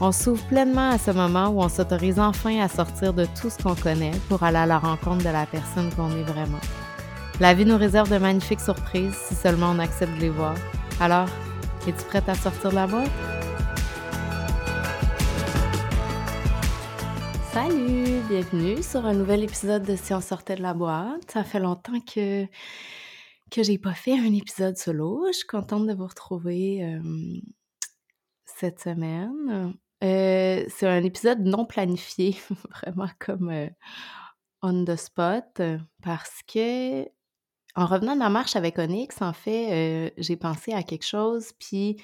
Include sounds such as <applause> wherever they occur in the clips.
On s'ouvre pleinement à ce moment où on s'autorise enfin à sortir de tout ce qu'on connaît pour aller à la rencontre de la personne qu'on est vraiment. La vie nous réserve de magnifiques surprises si seulement on accepte de les voir. Alors, es-tu prête à sortir de la boîte? Salut, bienvenue sur un nouvel épisode de Si on sortait de la boîte. Ça fait longtemps que que j'ai pas fait un épisode solo. Je suis contente de vous retrouver euh, cette semaine. Euh, c'est un épisode non planifié, <laughs> vraiment comme euh, on the spot, parce que en revenant de ma marche avec Onyx, en fait, j'ai pensé à quelque chose, puis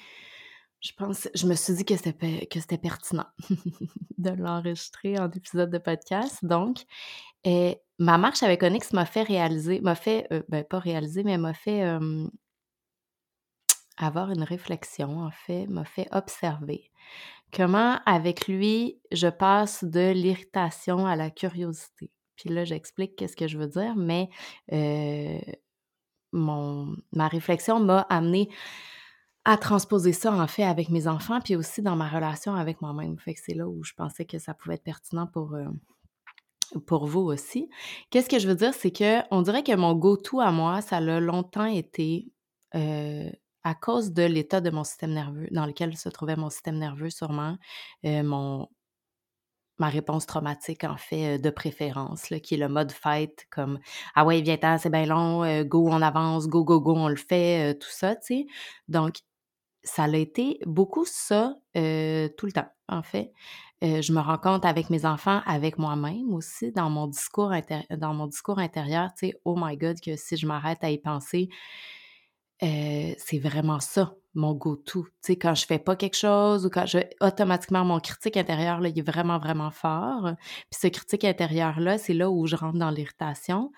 je pense, je me suis dit que c'était que c'était pertinent <laughs> de l'enregistrer en épisode de podcast. Donc, ma marche avec Onyx m'a fait réaliser, m'a fait, euh, ben pas réaliser, mais m'a fait avoir une réflexion, en fait, m'a fait observer comment avec lui je passe de l'irritation à la curiosité? Puis là, j'explique qu'est-ce que je veux dire, mais ma réflexion m'a amené à transposer ça, en fait, avec mes enfants, puis aussi dans ma relation avec moi-même. Fait que c'est là où je pensais que ça pouvait être pertinent pour, vous aussi. Qu'est-ce que je veux dire, c'est que on dirait que mon go-to à moi, ça a longtemps été à cause de l'état de mon système nerveux, dans lequel se trouvait mon système nerveux, sûrement, euh, mon, ma réponse traumatique, en fait, de préférence, là, qui est le mode fight, comme Ah ouais, viens-t'en, c'est bien long, go, on avance, go, go, go, on le fait, tout ça, tu sais. Donc, ça a été beaucoup ça euh, tout le temps, en fait. Euh, je me rends compte avec mes enfants, avec moi-même aussi, dans mon discours, dans mon discours intérieur, tu sais, oh my God, que si je m'arrête à y penser, c'est vraiment ça, mon go-to. Tu sais, quand je fais pas quelque chose ou quand je, automatiquement, mon critique intérieur, là, il est vraiment, vraiment fort. Puis ce critique intérieur-là, c'est là où je rentre dans l'irritation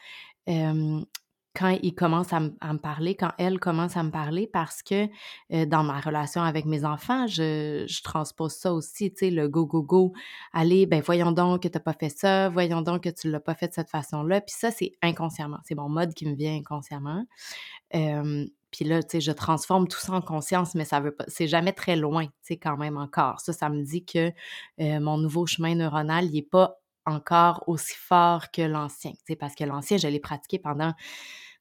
quand il commence à, me parler, quand elle commence à me parler, parce que euh, dans ma relation avec mes enfants, je, transpose ça aussi, tu sais, le go, go, go. Allez, ben voyons donc que tu n'as pas fait ça, voyons donc que tu ne l'as pas fait de cette façon-là. Puis ça, c'est inconsciemment. C'est mon mode qui me vient inconsciemment. puis là, tu sais, je transforme tout ça en conscience, mais ça veut pas, c'est jamais très loin, tu sais, quand même encore. Ça, ça me dit que euh, mon nouveau chemin neuronal, il n'est pas encore aussi fort que l'ancien, parce que l'ancien, je l'ai pratiqué pendant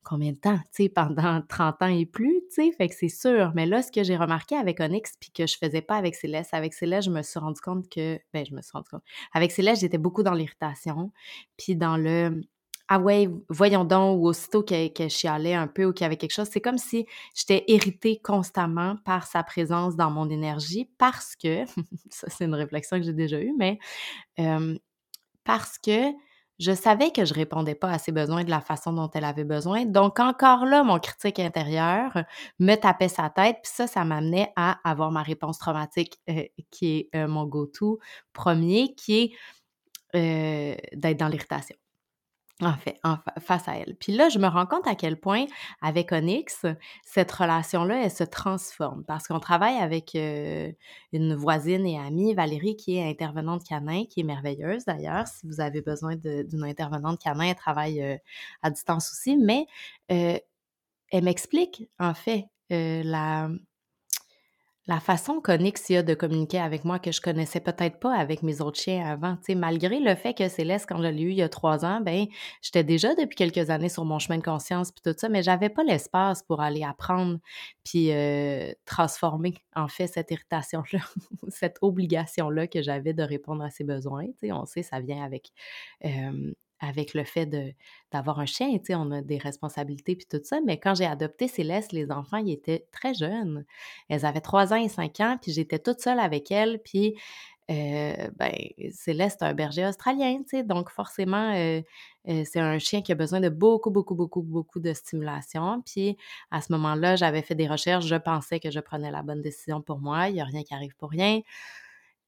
combien de temps, tu sais, pendant <laughs> 30 ans et plus, tu sais, fait que c'est sûr. Mais là, ce que j'ai remarqué avec Onyx, puis que je faisais pas avec Céleste, avec Céleste, je me suis rendu compte que, ben, je me suis rendu compte, avec Céleste, j'étais beaucoup dans l'irritation, puis dans le, ah ouais, voyons donc, ou aussitôt que, que je chialais un peu ou qu'il y avait quelque chose, c'est comme si j'étais irritée constamment par sa présence dans mon énergie parce que, <laughs> ça c'est une réflexion que j'ai déjà eue, mais parce que je savais que je répondais pas à ses besoins de la façon dont elle avait besoin. Donc, encore là, mon critique intérieur me tapait sa tête. Puis ça, ça m'amenait à avoir ma réponse traumatique, euh, qui est euh, mon go-to premier, qui est euh, d'être dans l'irritation en fait, face à elle. Puis là, je me rends compte à quel point, avec Onyx, cette relation-là, elle se transforme parce qu'on travaille avec euh, une voisine et amie, Valérie, qui est intervenante canin, qui est merveilleuse d'ailleurs. Si vous avez besoin d'une intervenante canin, elle travaille euh, à distance aussi, mais euh, elle m'explique, en fait, la, la façon qu'Onyx a de communiquer avec moi que je connaissais peut-être pas avec mes autres chiens avant, tu malgré le fait que Céleste, quand je l'ai eu il y a trois ans, ben j'étais déjà depuis quelques années sur mon chemin de conscience puis tout ça, mais j'avais pas l'espace pour aller apprendre puis euh, transformer en fait cette irritation-là, <laughs> cette obligation-là que j'avais de répondre à ses besoins. Tu sais, on sait, ça vient avec avec le fait d'avoir un chien, tu sais, on a des responsabilités puis tout ça. Mais quand j'ai adopté Céleste, les enfants, ils étaient très jeunes. Elles avaient 3 ans et 5 ans, puis j'étais toute seule avec elles. Puis, ben, Céleste, un berger australien, tu donc forcément, c'est un chien qui a besoin de beaucoup, beaucoup, beaucoup, beaucoup de stimulation. Puis, à ce moment-là, j'avais fait des recherches, je pensais que je prenais la bonne décision pour moi. Il n'y a rien qui arrive pour rien.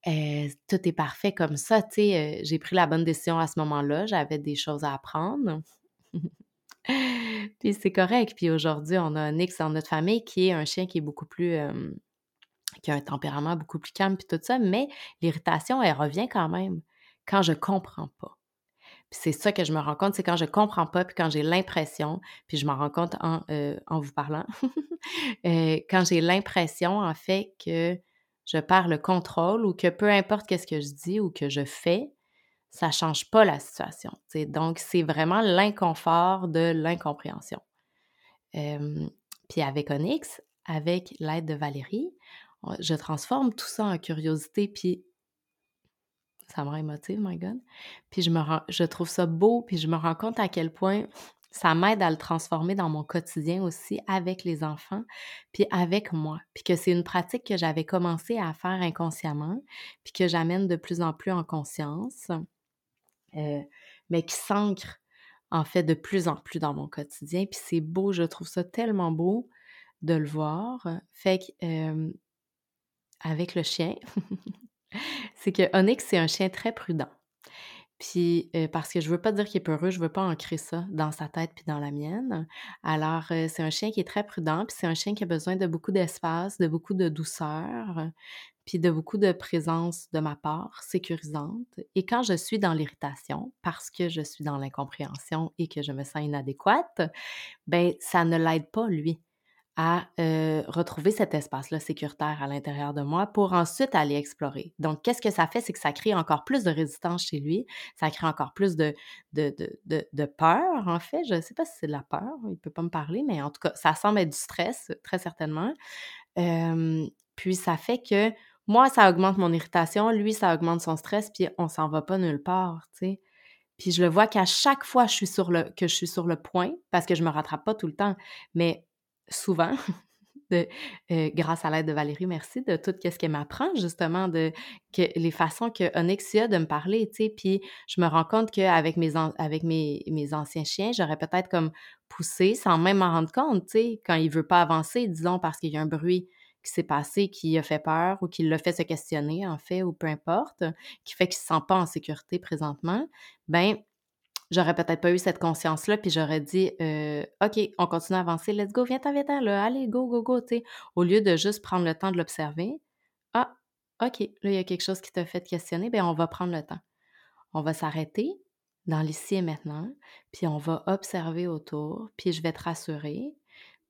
Tout est parfait comme ça, j'ai pris la bonne décision à ce moment-là, j'avais des choses à apprendre. <laughs> Puis c'est correct. Puis aujourd'hui, on a Nix dans notre famille qui est un chien qui est beaucoup plus, qui a un tempérament beaucoup plus calme puis tout ça, mais l'irritation, elle revient quand même quand je comprends pas. Puis c'est ça que je me rends compte, c'est quand je comprends pas, puis quand j'ai l'impression, puis je m'en rends compte en vous parlant, <laughs> quand j'ai l'impression, en fait, que je perds le contrôle ou que peu importe qu'est-ce que je dis ou que je fais, ça change pas la situation. Donc, c'est vraiment l'inconfort de l'incompréhension. puis avec Onyx, avec l'aide de Valérie, je transforme tout ça en curiosité, puis ça me rend my God. Puis je, me je trouve ça beau, puis je me rends compte à quel point ça m'aide à le transformer dans mon quotidien aussi avec les enfants, puis avec moi. Puis que c'est une pratique que j'avais commencé à faire inconsciemment, puis que j'amène de plus en plus en conscience, mais qui s'ancre en fait de plus en plus dans mon quotidien. Puis c'est beau, je trouve ça tellement beau de le voir. Fait que avec le chien, <laughs> c'est que Onyx, c'est un chien très prudent. Puis, parce que je veux pas dire qu'il est peureux, je veux pas ancrer ça dans sa tête puis dans la mienne. Alors, c'est un chien qui est très prudent, puis c'est un chien qui a besoin de beaucoup d'espace, de beaucoup de douceur, puis de beaucoup de présence de ma part, sécurisante. Et quand je suis dans l'irritation, parce que je suis dans l'incompréhension et que je me sens inadéquate, ben ça ne l'aide pas, lui à retrouver cet espace-là sécuritaire à l'intérieur de moi pour ensuite aller explorer. Donc, qu'est-ce que ça fait? C'est que ça crée encore plus de résistance chez lui, ça crée encore plus de, de, de, peur, en fait. Je ne sais pas si c'est de la peur, il ne peut pas me parler, mais en tout cas, ça semble être du stress, très certainement. puis, ça fait que moi, ça augmente mon irritation, lui, ça augmente son stress, puis on s'en va pas nulle part, tu sais. Puis je le vois qu'à chaque fois je suis sur le, que je suis sur le point, parce que je me rattrape pas tout le temps, mais souvent, <laughs> de, grâce à l'aide de Valérie, merci, de tout ce qu'elle m'apprend, justement, de que, les façons que Onyxia de me parler, puis je me rends compte qu'avec mes, avec mes, anciens chiens, j'aurais peut-être comme poussé sans même m'en rendre compte, tu quand il veut pas avancer, disons, parce qu'il y a un bruit qui s'est passé, qui a fait peur ou qui l'a fait se questionner, en fait, ou peu importe, qui fait qu'il se sent pas en sécurité présentement, ben j'aurais peut-être pas eu cette conscience-là, puis j'aurais dit OK, on continue à avancer, let's go, viens-t'en, viens-t'en, là, allez, go, go, go, tu au lieu de juste prendre le temps de l'observer. Ah, OK, là, il y a quelque chose qui t'a fait questionner, bien, on va prendre le temps. On va s'arrêter dans l'ici et maintenant, puis on va observer autour, puis je vais te rassurer.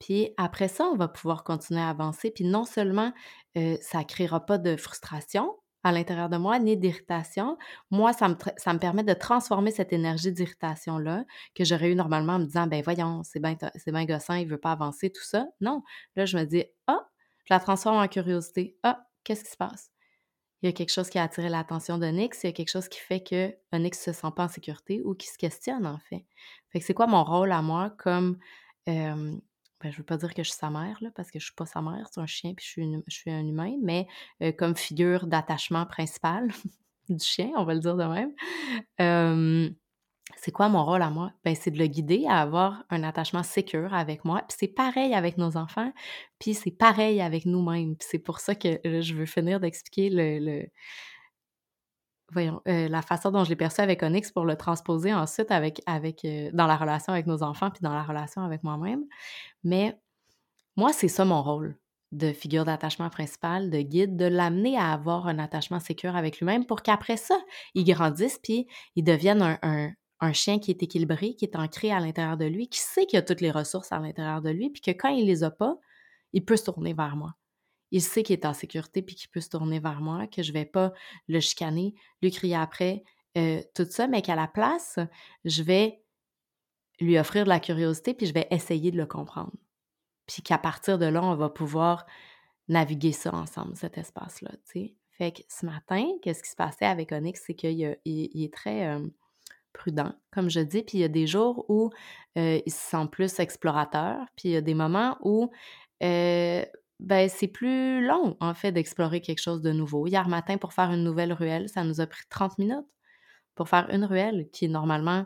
Puis après ça, on va pouvoir continuer à avancer. Puis non seulement ça ne créera pas de frustration, à l'intérieur de moi, ni d'irritation. Moi, ça me, ça me permet de transformer cette énergie d'irritation-là que j'aurais eu normalement en me disant, ben voyons, c'est bien bien gossant, il veut pas avancer, tout ça. Non. Là, je me dis, ah, je la transforme en curiosité. Ah, qu'est-ce qui se passe? Il y a quelque chose qui a attiré l'attention d'Onyx, il y a quelque chose qui fait que Onyx se sent pas en sécurité ou qui se questionne, en fait. C'est quoi mon rôle à moi comme ben, je veux pas dire que je suis sa mère, là, parce que je suis pas sa mère, c'est un chien, puis je suis, je suis un humain, mais comme figure d'attachement principal <laughs> du chien, on va le dire de même. c'est quoi mon rôle à moi? Ben, c'est de le guider à avoir un attachement sécur avec moi. Puis c'est pareil avec nos enfants, puis c'est pareil avec nous-mêmes. c'est pour ça que je veux finir d'expliquer le, voyons, la façon dont je l'ai perçu avec Onyx pour le transposer ensuite avec, avec, dans la relation avec nos enfants puis dans la relation avec moi-même. Mais moi, c'est ça mon rôle de figure d'attachement principal, de guide, de l'amener à avoir un attachement sécur avec lui-même pour qu'après ça, il grandisse puis il devienne un, un, chien qui est équilibré, qui est ancré à l'intérieur de lui, qui sait qu'il a toutes les ressources à l'intérieur de lui, puis que quand il les a pas, il peut se tourner vers moi il sait qu'il est en sécurité puis qu'il peut se tourner vers moi, que je vais pas le chicaner, lui crier après, euh, tout ça, mais qu'à la place, je vais lui offrir de la curiosité puis je vais essayer de le comprendre. Puis qu'à partir de là, on va pouvoir naviguer ça ensemble, cet espace-là, Fait que ce matin, qu'est-ce qui se passait avec Onyx, c'est qu'il est très euh, prudent, comme je dis, puis il y a des jours où euh, il se sent plus explorateur, puis il y a des moments où ben, c'est plus long, en fait, d'explorer quelque chose de nouveau. Hier matin, pour faire une nouvelle ruelle, ça nous a pris 30 minutes pour faire une ruelle qui, normalement,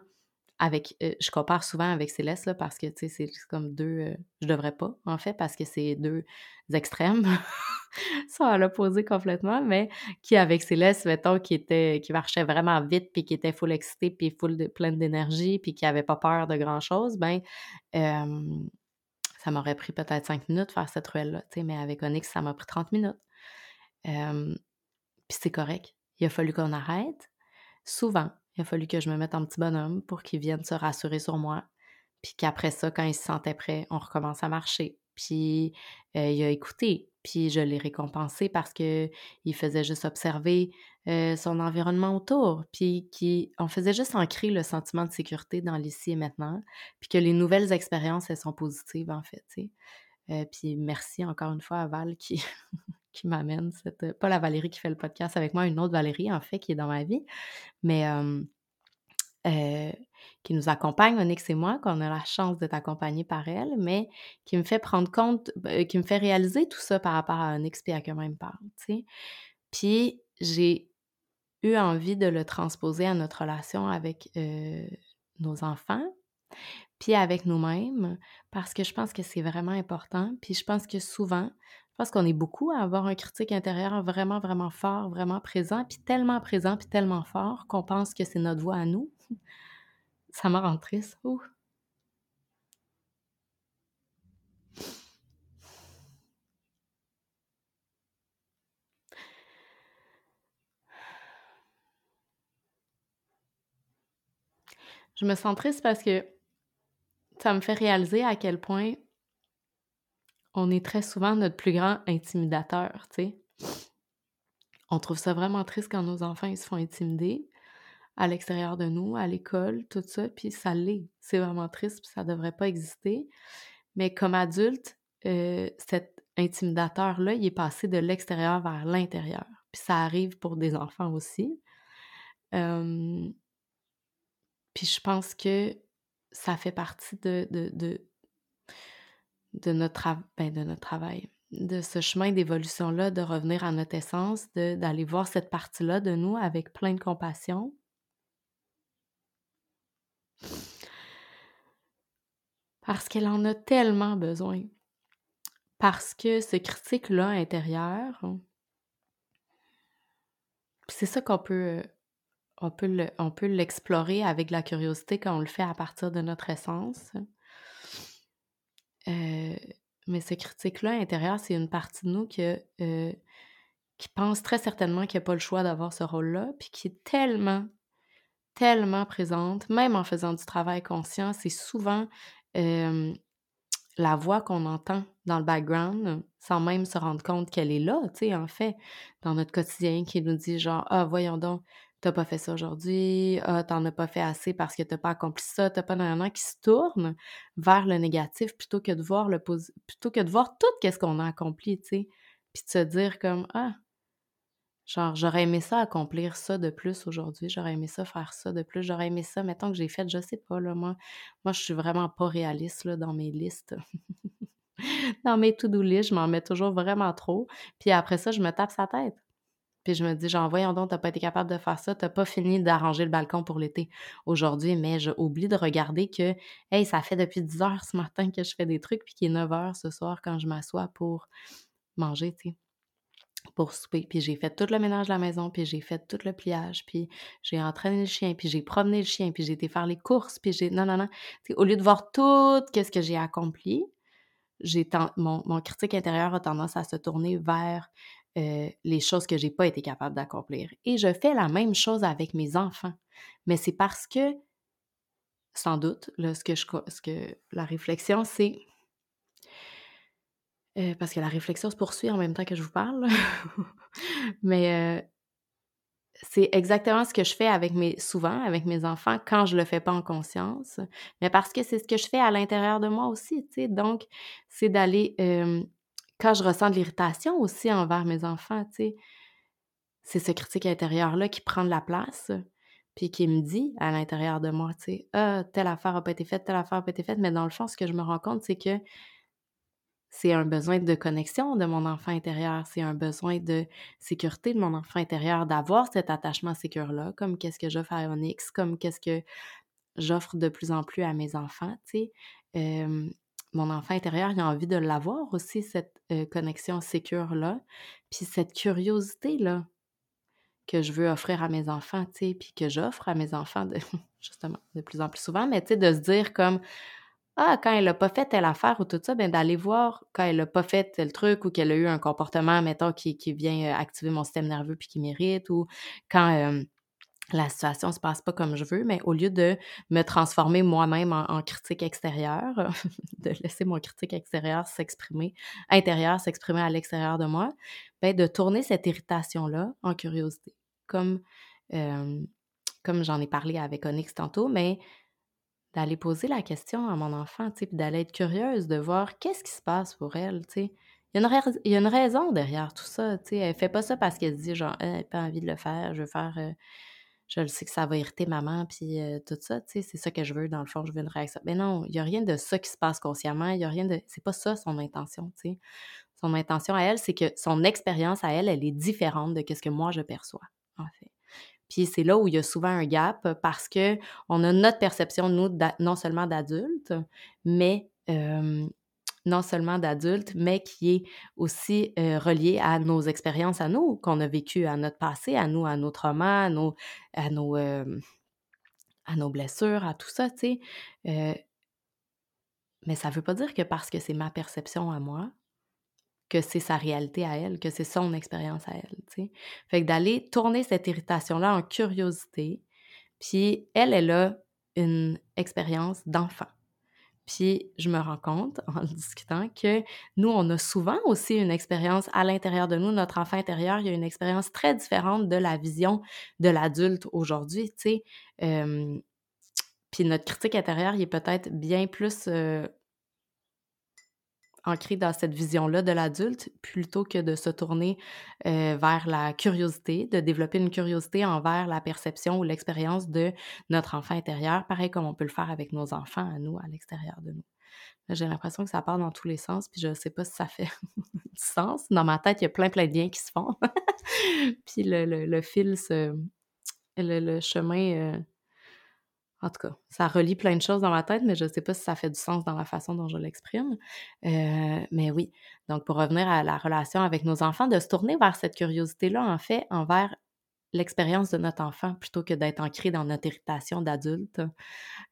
avec, euh, je compare souvent avec Céleste, là, parce que, tu sais, c'est comme deux, euh, je devrais pas, en fait, parce que c'est deux extrêmes, <laughs> sont à l'opposé complètement, mais qui, avec Céleste, mettons, qui était, qui marchait vraiment vite, puis qui était full excité, puis full de, pleine d'énergie, puis qui avait pas peur de grand-chose, ben, ça m'aurait pris peut-être cinq minutes de faire cette ruelle-là, mais avec Onyx, ça m'a pris 30 minutes. puis c'est correct. Il a fallu qu'on arrête. Souvent, il a fallu que je me mette en petit bonhomme pour qu'il vienne se rassurer sur moi. Puis qu'après ça, quand il se sentait prêt, on recommence à marcher. Puis euh, il a écouté, puis je l'ai récompensé parce que il faisait juste observer euh, son environnement autour, puis qui, on faisait juste ancrer le sentiment de sécurité dans l'ici et maintenant, puis que les nouvelles expériences, elles sont positives en fait. Euh, puis merci encore une fois à Val qui, <laughs> qui m'amène cette. Pas la Valérie qui fait le podcast avec moi, une autre Valérie, en fait, qui est dans ma vie, mais euh, qui nous accompagne, Onyx et moi, qu'on a la chance d'être accompagnés par elle, mais qui me fait prendre compte, euh, qui me fait réaliser tout ça par rapport à Onyx et à comment il me parle, tu sais. Puis j'ai eu envie de le transposer à notre relation avec euh, nos enfants, puis avec nous-mêmes, parce que je pense que c'est vraiment important. Puis je pense que souvent, je pense qu'on est beaucoup à avoir un critique intérieur vraiment, vraiment fort, vraiment présent, puis tellement présent, puis tellement fort qu'on pense que c'est notre voix à nous. <laughs> Ça me rend triste. Je me sens triste parce que ça me fait réaliser à quel point on est très souvent notre plus grand intimidateur, tu sais. On trouve ça vraiment triste quand nos enfants se font intimider à l'extérieur de nous, à l'école, tout ça, puis ça l'est. C'est vraiment triste, puis ça devrait pas exister. Mais comme adulte, euh, cet intimidateur-là, il est passé de l'extérieur vers l'intérieur. Puis ça arrive pour des enfants aussi. Puis je pense que ça fait partie de, de notre, ben, de notre travail, de ce chemin d'évolution-là, de revenir à notre essence, d'aller voir cette partie-là de nous avec plein de compassion. Parce qu'elle en a tellement besoin. Parce que ce critique-là intérieur, c'est ça qu'on peut, on peut l'explorer avec la curiosité quand on le fait à partir de notre essence. Euh, mais ce critique-là intérieur, c'est une partie de nous euh, qui pense très certainement qu'il n'y a pas le choix d'avoir ce rôle-là, puis qui est tellement, tellement présente, même en faisant du travail conscient, c'est souvent la voix qu'on entend dans le background sans même se rendre compte qu'elle est là, tu sais, en fait, dans notre quotidien, qui nous dit genre, ah, voyons donc, t'as pas fait ça aujourd'hui, ah, t'en as pas fait assez parce que t'as pas accompli ça, t'as pas d'un qui se tourne vers le négatif plutôt que de voir le plutôt que de voir tout qu'est-ce qu'on a accompli, tu sais, puis de se dire comme ah genre j'aurais aimé ça accomplir ça de plus aujourd'hui, j'aurais aimé ça faire ça de plus, j'aurais aimé ça mettons que j'ai fait je sais pas là moi moi je suis vraiment pas réaliste là dans mes listes. <laughs> dans mes to-do list, je m'en mets toujours vraiment trop, puis après ça je me tape sa tête. Puis je me dis, genre, voyons donc, t'as pas été capable de faire ça, t'as pas fini d'arranger le balcon pour l'été aujourd'hui, mais j'oublie de regarder que, hey, ça fait depuis 10 heures ce matin que je fais des trucs, puis qu'il est 9 heures ce soir quand je m'assois pour manger, tu sais, pour souper. Puis j'ai fait tout le ménage de la maison, puis j'ai fait tout le pliage, puis j'ai entraîné le chien, puis j'ai promené le chien, puis j'ai été faire les courses, puis j'ai. Non, non, non. au lieu de voir tout qu'est-ce que j'ai accompli, j'ai mon, mon critique intérieur a tendance à se tourner vers euh, les choses que j'ai pas été capable d'accomplir. Et je fais la même chose avec mes enfants. Mais c'est parce que, sans doute, là, ce que, la réflexion, c'est euh, parce que la réflexion se poursuit en même temps que je vous parle. <laughs> Mais euh, c'est exactement ce que je fais avec mes souvent avec mes enfants quand je le fais pas en conscience, mais parce que c'est ce que je fais à l'intérieur de moi aussi, tu sais. Donc, c'est d'aller quand je ressens de l'irritation aussi envers mes enfants, tu sais, c'est ce critique intérieur-là qui prend de la place, puis qui me dit à l'intérieur de moi, tu sais, ah, telle affaire n'a pas été faite, telle affaire n'a pas été faite, mais dans le fond, ce que je me rends compte, c'est que c'est un besoin de connexion de mon enfant intérieur, c'est un besoin de sécurité de mon enfant intérieur, d'avoir cet attachement sécure-là, comme qu'est-ce que fais à Onyx, comme qu'est-ce que j'offre de plus en plus à mes enfants, tu sais. Mon enfant intérieur, il a envie de l'avoir aussi, cette connexion sécure-là, puis cette curiosité-là que je veux offrir à mes enfants, tu sais, puis que j'offre à mes enfants, de, <laughs> justement, de plus en plus souvent, mais tu sais, de se dire comme, ah, quand elle n'a pas fait telle affaire ou tout ça, ben d'aller voir quand elle n'a pas fait tel truc ou qu'elle a eu un comportement, mettons, qui, qui vient activer mon système nerveux puis qui m'irrite ou quand la situation ne se passe pas comme je veux, mais au lieu de me transformer moi-même en, critique extérieure, <laughs> de laisser mon critique extérieur s'exprimer, intérieur s'exprimer à l'extérieur de moi, ben de tourner cette irritation-là en curiosité. Comme, comme j'en ai parlé avec Onyx tantôt, mais d'aller poser la question à mon enfant, puis d'aller être curieuse de voir qu'est-ce qui se passe pour elle, tu sais. Il y, a une raison derrière tout ça, tu sais. Elle fait pas ça parce qu'elle dit, genre, elle n'a pas envie de le faire, je veux faire je le sais que ça va irriter maman, puis tout ça, tu sais, c'est ça que je veux, dans le fond, je veux une réaction. Mais non, il n'y a rien de ça qui se passe consciemment, il n'y a rien de... C'est pas ça son intention, tu sais. Son intention à elle, c'est que son expérience à elle, elle est différente de ce que moi je perçois, en fait. Puis c'est là où il y a souvent un gap parce que on a notre perception, nous, non seulement d'adultes, mais non seulement d'adultes, mais qui est aussi relié à nos expériences à nous, qu'on a vécues à notre passé, à nous, à nos traumas, à nos, à nos, à nos blessures, à tout ça, tu sais. mais ça ne veut pas dire que parce que c'est ma perception à moi, que c'est sa réalité à elle, que c'est son expérience à elle, tu sais. Fait que d'aller tourner cette irritation-là en curiosité, puis elle, elle a une expérience d'enfant. Puis je me rends compte <laughs> en discutant que nous, on a souvent aussi une expérience à l'intérieur de nous, notre enfant intérieur, il y a une expérience très différente de la vision de l'adulte aujourd'hui, tu sais. puis notre critique intérieure, il est peut-être bien plus ancré dans cette vision-là de l'adulte plutôt que de se tourner vers la curiosité, de développer une curiosité envers la perception ou l'expérience de notre enfant intérieur, pareil comme on peut le faire avec nos enfants à nous, à l'extérieur de nous. J'ai l'impression que ça part dans tous les sens, puis je ne sais pas si ça fait <laughs> du sens. Dans ma tête, il y a plein, plein de liens qui se font. <laughs> puis le, le, fil, se, le, chemin en tout cas, ça relie plein de choses dans ma tête, mais je ne sais pas si ça fait du sens dans la façon dont je l'exprime. Euh, mais oui, donc pour revenir à la relation avec nos enfants, de se tourner vers cette curiosité-là, en fait, envers l'expérience de notre enfant, plutôt que d'être ancré dans notre irritation d'adulte,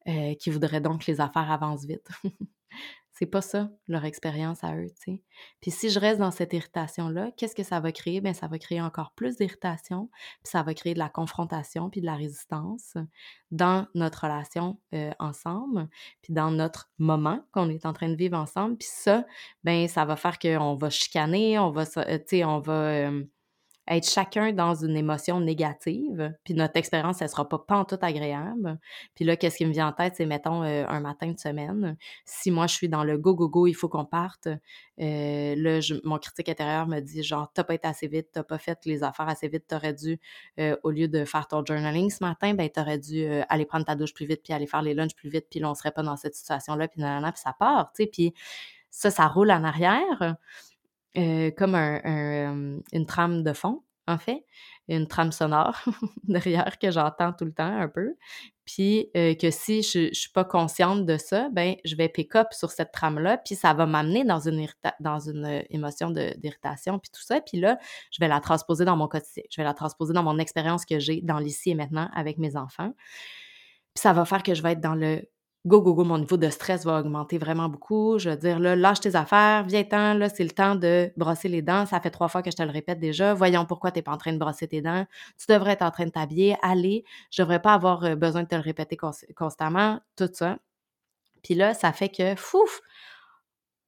euh, qui voudrait donc que les affaires avancent vite. <laughs> C'est pas ça, leur expérience à eux, tu sais. Puis si je reste dans cette irritation-là, qu'est-ce que ça va créer? Bien, ça va créer encore plus d'irritation, puis ça va créer de la confrontation, puis de la résistance dans notre relation ensemble, puis dans notre moment qu'on est en train de vivre ensemble. Puis ça, ben ça va faire qu'on va chicaner, on va, tu sais, on va... être chacun dans une émotion négative, puis notre expérience, elle sera pas, tout agréable. Puis là, qu'est-ce qui me vient en tête, c'est, mettons, euh, un matin de semaine, si moi, je suis dans le go, go, go, il faut qu'on parte, euh, là, mon critique intérieur me dit, genre, t'as pas été assez vite, t'as pas fait les affaires assez vite, t'aurais dû, euh, au lieu de faire ton journaling ce matin, ben, t'aurais dû aller prendre ta douche plus vite, puis aller faire les lunchs plus vite, puis là, on serait pas dans cette situation-là, puis nanana, puis ça part, tu sais, puis ça, ça roule en arrière. Euh, comme un, une trame de fond, en fait, une trame sonore <laughs> derrière que j'entends tout le temps un peu. Puis euh, que si je ne suis pas consciente de ça, ben je vais pick up sur cette trame-là, puis ça va m'amener dans une, dans une euh, émotion d'irritation, puis tout ça. Puis là, je vais la transposer dans mon quotidien. Je vais la transposer dans mon expérience que j'ai dans l'ici et maintenant avec mes enfants. Puis ça va faire que je vais être dans le go, go, go, mon niveau de stress va augmenter vraiment beaucoup. Je veux dire, là, lâche tes affaires, viens-t'en, là, c'est le temps de brosser les dents. Ça fait trois fois que je te le répète déjà. Voyons pourquoi tu n'es pas en train de brosser tes dents. Tu devrais être en train de t'habiller. Allez, je devrais pas avoir euh, besoin de te le répéter constamment, tout ça. Puis là, ça fait que, fouf,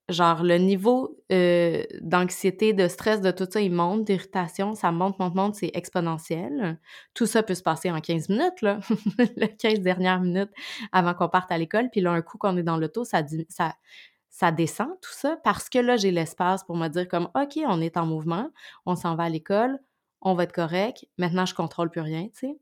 genre le niveau euh, d'anxiété, de stress, de tout ça, il monte, d'irritation, ça monte, monte, monte, c'est exponentiel. Tout ça peut se passer en 15 minutes, là, <laughs> les 15 dernières minutes avant qu'on parte à l'école. Puis là, un coup qu'on est dans l'auto, ça, ça, ça descend, tout ça, parce que là, j'ai l'espace pour me dire comme, OK, on est en mouvement, on s'en va à l'école, on va être correct, maintenant, je contrôle plus rien, tu sais.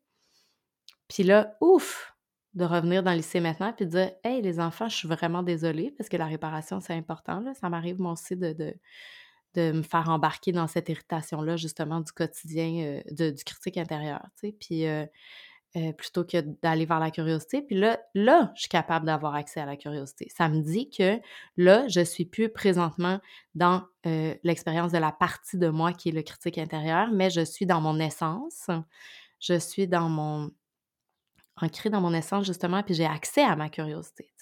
Puis là, ouf, de revenir dans le lycée maintenant puis de dire Hey, les enfants, je suis vraiment désolée parce que la réparation, c'est important. Là. Ça m'arrive, moi aussi, de, me faire embarquer dans cette irritation-là, justement, du quotidien, euh, de, du critique intérieur. Puis, euh, euh, plutôt que d'aller vers la curiosité. Puis là, là, je suis capable d'avoir accès à la curiosité. Ça me dit que là, je suis plus présentement dans l'expérience de la partie de moi qui est le critique intérieur, mais je suis dans mon essence. Je suis dans mon ancré dans mon essence justement, puis j'ai accès à ma curiosité.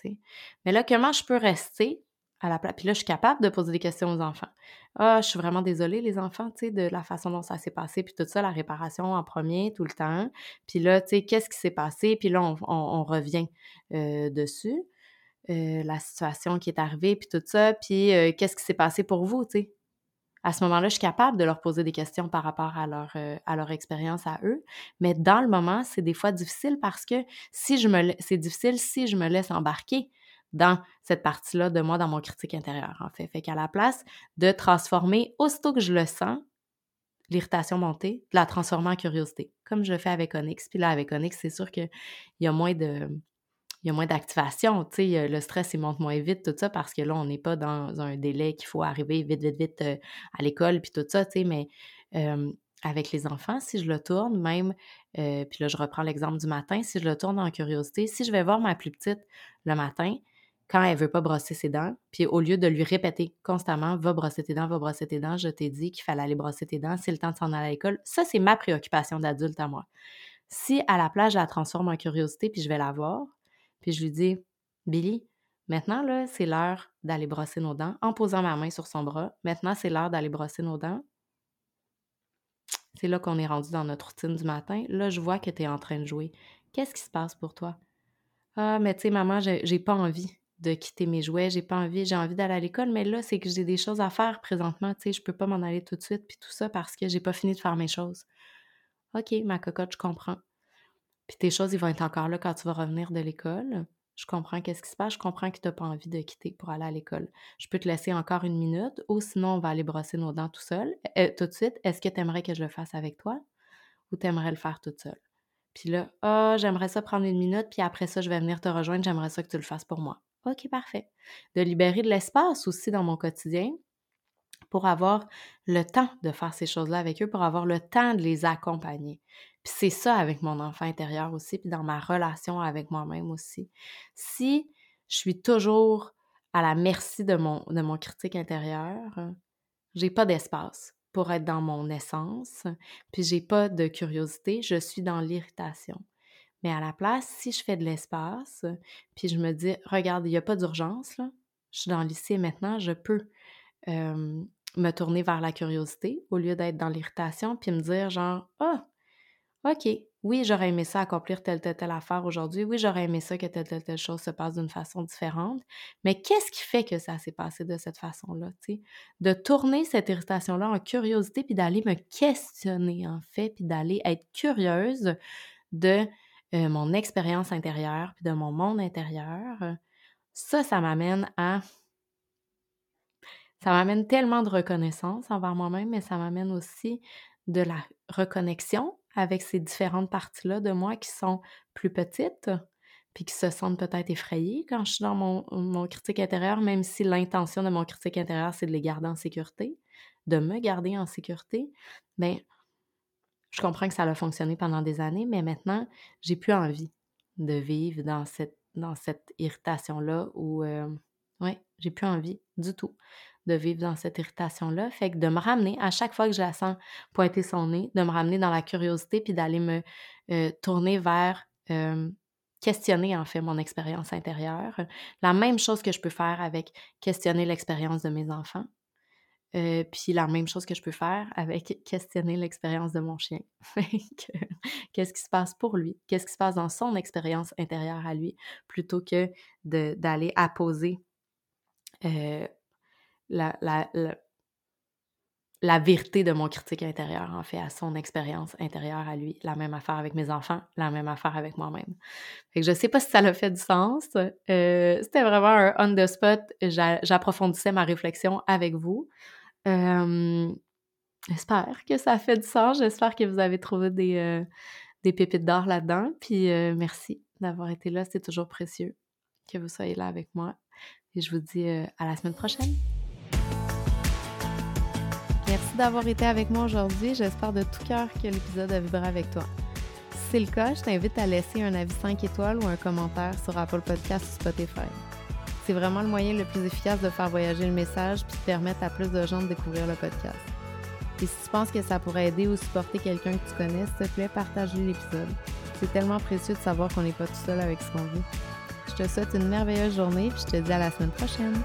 Mais là, comment je peux rester à la place. Puis là, je suis capable de poser des questions aux enfants. Ah, je suis vraiment désolée, les enfants, tu sais, de la façon dont ça s'est passé, puis tout ça, la réparation en premier, tout le temps. Puis là, tu sais, qu'est-ce qui s'est passé? Puis là, on, revient euh, dessus, euh, la situation qui est arrivée, puis tout ça. Puis euh, qu'est-ce qui s'est passé pour vous, tu sais? À ce moment-là, je suis capable de leur poser des questions par rapport à leur, à leur expérience à eux. Mais dans le moment, c'est des fois difficile parce que si je me c'est difficile si je me laisse embarquer dans cette partie-là de moi, dans mon critique intérieur, en fait. Fait qu'à la place de transformer, aussitôt que je le sens, l'irritation monter, de la transformer en curiosité, comme je le fais avec Onyx. Puis là, avec Onyx, c'est sûr qu'il y a moins de... Il y a moins d'activation, tu sais, le stress, il monte moins vite, tout ça, parce que là, on n'est pas dans un délai qu'il faut arriver vite, vite, vite euh, à l'école, puis tout ça, tu sais, mais avec les enfants, si je le tourne, même, euh, puis là, je reprends l'exemple du matin, si je le tourne en curiosité, si je vais voir ma plus petite le matin, quand elle veut pas brosser ses dents, puis au lieu de lui répéter constamment va brosser tes dents, va brosser tes dents, je t'ai dit qu'il fallait aller brosser tes dents, c'est le temps de s'en aller à l'école. Ça, c'est ma préoccupation d'adulte à moi. Si à la plage, je la transforme en curiosité, puis je vais la voir, puis je lui dis Billy, maintenant, là, c'est l'heure d'aller brosser nos dents en posant ma main sur son bras. Maintenant, c'est l'heure d'aller brosser nos dents. C'est là qu'on est rendu dans notre routine du matin. Là, je vois que tu es en train de jouer. Qu'est-ce qui se passe pour toi? Ah, mais tu sais, maman, j'ai pas envie de quitter mes jouets, j'ai pas envie, j'ai envie d'aller à l'école, mais là, c'est que j'ai des choses à faire présentement, tu sais, je peux pas m'en aller tout de suite, puis tout ça parce que j'ai pas fini de faire mes choses. OK, ma cocotte, je comprends. Puis tes choses, ils vont être encore là quand tu vas revenir de l'école. Je comprends qu'est-ce qui se passe, je comprends que tu n'as pas envie de quitter pour aller à l'école. Je peux te laisser encore une minute ou sinon on va aller brosser nos dents tout seul, euh, tout de suite. Est-ce que tu aimerais que je le fasse avec toi ou tu aimerais le faire toute seule? Puis là, ah, j'aimerais ça prendre une minute, puis après ça, je vais venir te rejoindre, j'aimerais ça que tu le fasses pour moi. OK, parfait. De libérer de l'espace aussi dans mon quotidien pour avoir le temps de faire ces choses-là avec eux, pour avoir le temps de les accompagner. Puis c'est ça avec mon enfant intérieur aussi, puis dans ma relation avec moi-même aussi. Si je suis toujours à la merci de mon, de mon critique intérieur, j'ai pas d'espace pour être dans mon essence, puis j'ai pas de curiosité, je suis dans l'irritation. Mais à la place, si je fais de l'espace, puis je me dis, regarde, il n'y a pas d'urgence, là. Je suis dans le lycée maintenant, je peux me tourner vers la curiosité au lieu d'être dans l'irritation, puis me dire genre, ah, OK, oui, j'aurais aimé ça accomplir telle, telle, telle affaire aujourd'hui. Oui, j'aurais aimé ça que telle, telle, telle chose se passe d'une façon différente. Mais qu'est-ce qui fait que ça s'est passé de cette façon-là? De tourner cette irritation-là en curiosité, puis d'aller me questionner, en fait, puis d'aller être curieuse de euh, mon expérience intérieure, puis de mon monde intérieur, ça, ça m'amène à... Ça m'amène tellement de reconnaissance envers moi-même, mais ça m'amène aussi de la reconnexion avec ces différentes parties-là de moi qui sont plus petites, puis qui se sentent peut-être effrayées quand je suis dans mon, mon critique intérieur, même si l'intention de mon critique intérieur, c'est de les garder en sécurité, de me garder en sécurité. Mais je comprends que ça a fonctionné pendant des années, mais maintenant, j'ai plus envie de vivre dans cette, dans cette irritation-là où, euh, ouais, j'ai plus envie du tout de vivre dans cette irritation-là. Fait que de me ramener, à chaque fois que je la sens pointer son nez, de me ramener dans la curiosité puis d'aller me euh, tourner vers questionner en fait mon expérience intérieure. La même chose que je peux faire avec questionner l'expérience de mes enfants. Euh, puis la même chose que je peux faire avec questionner l'expérience de mon chien. <laughs> Qu'est-ce qui se passe pour lui? Qu'est-ce qui se passe dans son expérience intérieure à lui, plutôt que d'aller apposer euh, la, la, la, vérité de mon critique intérieur, en fait, à son expérience intérieure à lui. La même affaire avec mes enfants, la même affaire avec moi-même. Fait que je sais pas si ça a fait du sens. Euh, c'était vraiment un on the spot. J'approfondissais ma réflexion avec vous. J'espère que ça a fait du sens. J'espère que vous avez trouvé des, des pépites d'or là-dedans. Puis merci d'avoir été là. C'est toujours précieux que vous soyez là avec moi. Et je vous dis à la semaine prochaine. Merci d'avoir été avec moi aujourd'hui. J'espère de tout cœur que l'épisode a vibré avec toi. c'est le cas, je t'invite à laisser un avis 5 étoiles ou un commentaire sur Apple Podcast ou Spotify. C'est vraiment le moyen le plus efficace de faire voyager le message puis de permettre à plus de gens de découvrir le podcast. Et si tu penses que ça pourrait aider ou supporter quelqu'un que tu connais, s'il te plaît, partage l'épisode. C'est tellement précieux de savoir qu'on n'est pas tout seul avec ce qu'on vit. Je te souhaite une merveilleuse journée puis je te dis à la semaine prochaine.